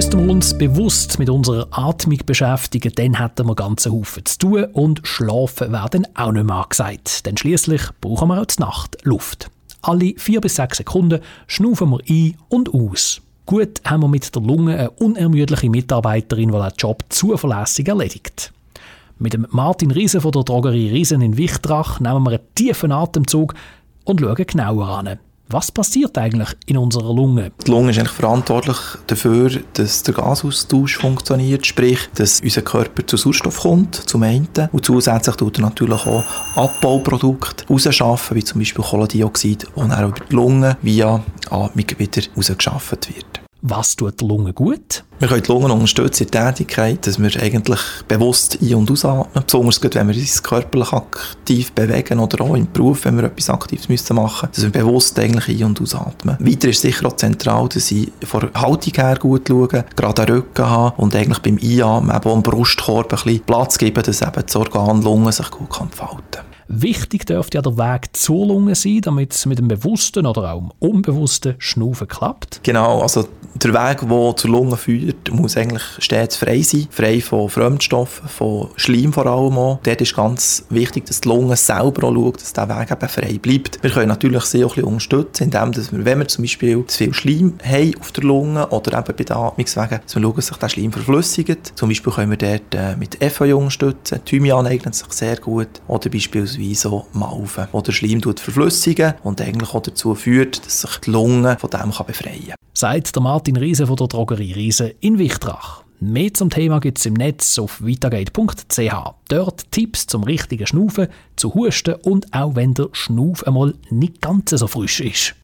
Müssten wir uns bewusst mit unserer Atmung beschäftigen, dann hätten wir ganzen Haufen zu tun und schlafen wäre dann auch nicht mehr angesagt. Denn schließlich brauchen wir auch zur Nacht Luft. Alle vier bis sechs Sekunden schnaufen wir ein und aus. Gut haben wir mit der Lunge eine unermüdliche Mitarbeiterin, die den Job zuverlässig erledigt. Mit dem Martin Riese von der Drogerie Riesen in Wichtrach nehmen wir einen tiefen Atemzug und schauen genauer an. Was passiert eigentlich in unserer Lunge? Die Lunge ist eigentlich verantwortlich dafür, dass der Gasaustausch funktioniert, sprich, dass unser Körper zu Sauerstoff kommt, zum einen. Und zusätzlich tut er natürlich auch Abbauprodukte rausschaffen, wie zum Beispiel Kohlendioxid, und dann über die Lunge via Atmung wieder rausgeschafft wird. Was tut der Lunge gut? Wir können die Lungen unterstützen in der Tätigkeit, dass wir eigentlich bewusst ein- und ausatmen. Besonders gut, wenn wir uns körperlich aktiv bewegen oder auch im Beruf, wenn wir etwas Aktives machen müssen, dass wir bewusst eigentlich ein- und ausatmen. Weiter ist sicher auch zentral, dass ich von Haltung her gut schaue, gerade den Rücken habe und eigentlich beim Einatmen eben auch im Brustkorb ein bisschen Platz geben, dass eben das Organ Lunge sich gut entfalten kann. Wichtig dürfte ja der Weg zur Lunge sein, damit es mit dem bewussten oder auch dem unbewussten Schnaufen klappt. Genau, also der Weg, der zur Lunge führt, muss eigentlich stets frei sein. Frei von Fremdstoffen, von Schleim vor allem auch. Dort ist ganz wichtig, dass die Lunge selber auch schaut, dass der Weg eben frei bleibt. Wir können natürlich sie auch ein bisschen unterstützen, indem dass wir, wenn wir zum Beispiel zu viel Schleim haben auf der Lunge oder eben bei den Atmungswegen, dass wir schauen, dass sich der Schleim verflüssigt. Zum Beispiel können wir dort äh, mit Efeu unterstützen. Thymian eignet sich sehr gut. Oder beispielsweise so Malven, wo der Schleim verflüssigen und eigentlich auch dazu führt, dass sich die Lunge von dem befreien kann. Sagt der Martin Riese von der Drogerie Riese in Wichtrach. Mehr zum Thema gibt es im Netz auf vitagate.ch. Dort Tipps zum richtigen Schnaufen, zu Husten und auch wenn der Schnauf einmal nicht ganz so frisch ist.